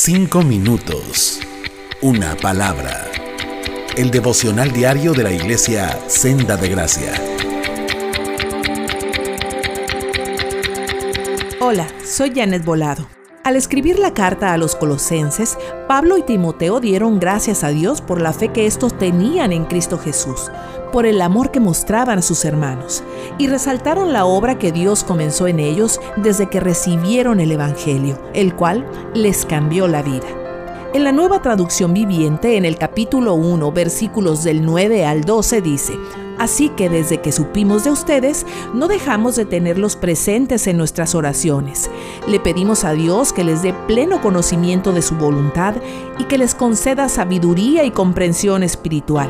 Cinco minutos. Una palabra. El devocional diario de la iglesia Senda de Gracia. Hola, soy Janet Volado. Al escribir la carta a los colosenses, Pablo y Timoteo dieron gracias a Dios por la fe que estos tenían en Cristo Jesús, por el amor que mostraban a sus hermanos, y resaltaron la obra que Dios comenzó en ellos desde que recibieron el Evangelio, el cual les cambió la vida. En la nueva traducción viviente, en el capítulo 1, versículos del 9 al 12, dice, Así que desde que supimos de ustedes, no dejamos de tenerlos presentes en nuestras oraciones. Le pedimos a Dios que les dé pleno conocimiento de su voluntad y que les conceda sabiduría y comprensión espiritual.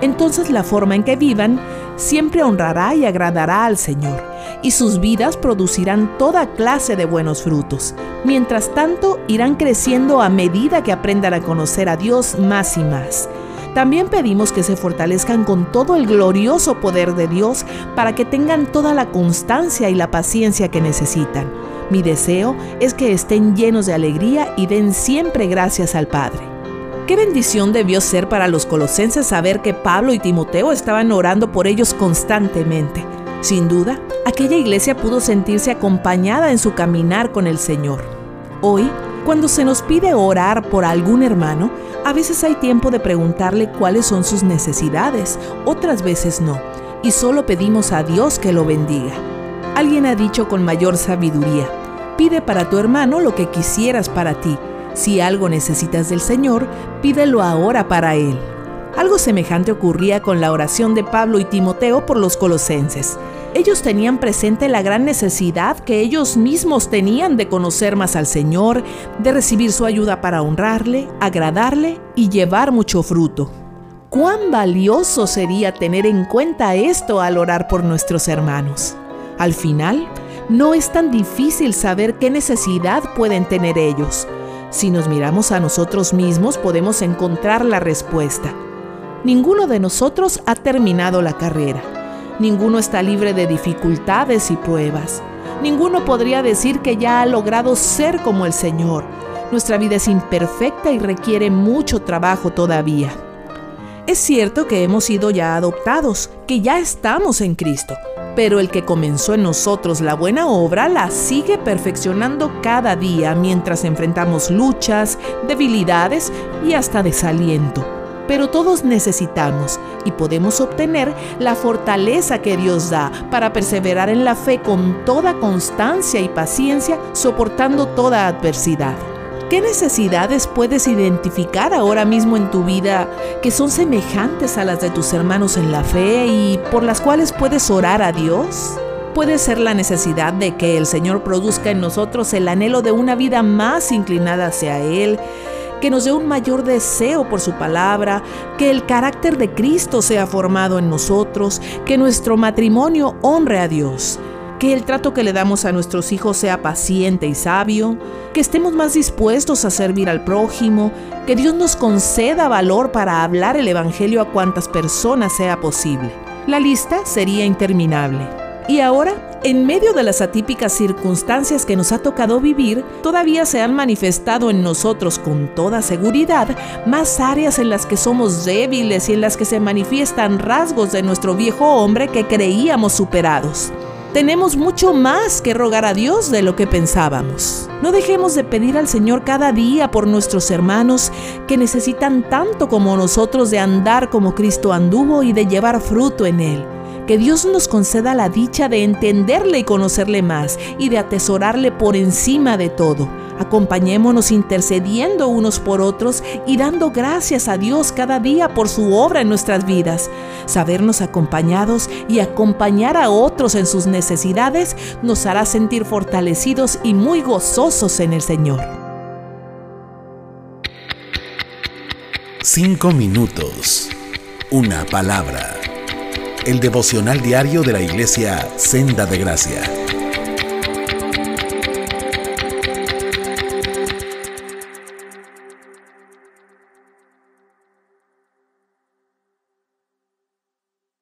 Entonces la forma en que vivan siempre honrará y agradará al Señor, y sus vidas producirán toda clase de buenos frutos. Mientras tanto, irán creciendo a medida que aprendan a conocer a Dios más y más. También pedimos que se fortalezcan con todo el glorioso poder de Dios para que tengan toda la constancia y la paciencia que necesitan. Mi deseo es que estén llenos de alegría y den siempre gracias al Padre. Qué bendición debió ser para los colosenses saber que Pablo y Timoteo estaban orando por ellos constantemente. Sin duda, aquella iglesia pudo sentirse acompañada en su caminar con el Señor. Hoy, cuando se nos pide orar por algún hermano, a veces hay tiempo de preguntarle cuáles son sus necesidades, otras veces no, y solo pedimos a Dios que lo bendiga. Alguien ha dicho con mayor sabiduría, pide para tu hermano lo que quisieras para ti. Si algo necesitas del Señor, pídelo ahora para Él. Algo semejante ocurría con la oración de Pablo y Timoteo por los colosenses. Ellos tenían presente la gran necesidad que ellos mismos tenían de conocer más al Señor, de recibir su ayuda para honrarle, agradarle y llevar mucho fruto. Cuán valioso sería tener en cuenta esto al orar por nuestros hermanos. Al final, no es tan difícil saber qué necesidad pueden tener ellos. Si nos miramos a nosotros mismos podemos encontrar la respuesta. Ninguno de nosotros ha terminado la carrera. Ninguno está libre de dificultades y pruebas. Ninguno podría decir que ya ha logrado ser como el Señor. Nuestra vida es imperfecta y requiere mucho trabajo todavía. Es cierto que hemos sido ya adoptados, que ya estamos en Cristo, pero el que comenzó en nosotros la buena obra la sigue perfeccionando cada día mientras enfrentamos luchas, debilidades y hasta desaliento pero todos necesitamos y podemos obtener la fortaleza que Dios da para perseverar en la fe con toda constancia y paciencia, soportando toda adversidad. ¿Qué necesidades puedes identificar ahora mismo en tu vida que son semejantes a las de tus hermanos en la fe y por las cuales puedes orar a Dios? Puede ser la necesidad de que el Señor produzca en nosotros el anhelo de una vida más inclinada hacia Él, que nos dé un mayor deseo por su palabra, que el carácter de Cristo sea formado en nosotros, que nuestro matrimonio honre a Dios, que el trato que le damos a nuestros hijos sea paciente y sabio, que estemos más dispuestos a servir al prójimo, que Dios nos conceda valor para hablar el Evangelio a cuantas personas sea posible. La lista sería interminable. Y ahora en medio de las atípicas circunstancias que nos ha tocado vivir, todavía se han manifestado en nosotros con toda seguridad más áreas en las que somos débiles y en las que se manifiestan rasgos de nuestro viejo hombre que creíamos superados. Tenemos mucho más que rogar a Dios de lo que pensábamos. No dejemos de pedir al Señor cada día por nuestros hermanos que necesitan tanto como nosotros de andar como Cristo anduvo y de llevar fruto en Él que Dios nos conceda la dicha de entenderle y conocerle más y de atesorarle por encima de todo. Acompañémonos intercediendo unos por otros y dando gracias a Dios cada día por su obra en nuestras vidas. Sabernos acompañados y acompañar a otros en sus necesidades nos hará sentir fortalecidos y muy gozosos en el Señor. Cinco minutos. Una palabra el devocional diario de la iglesia Senda de Gracia.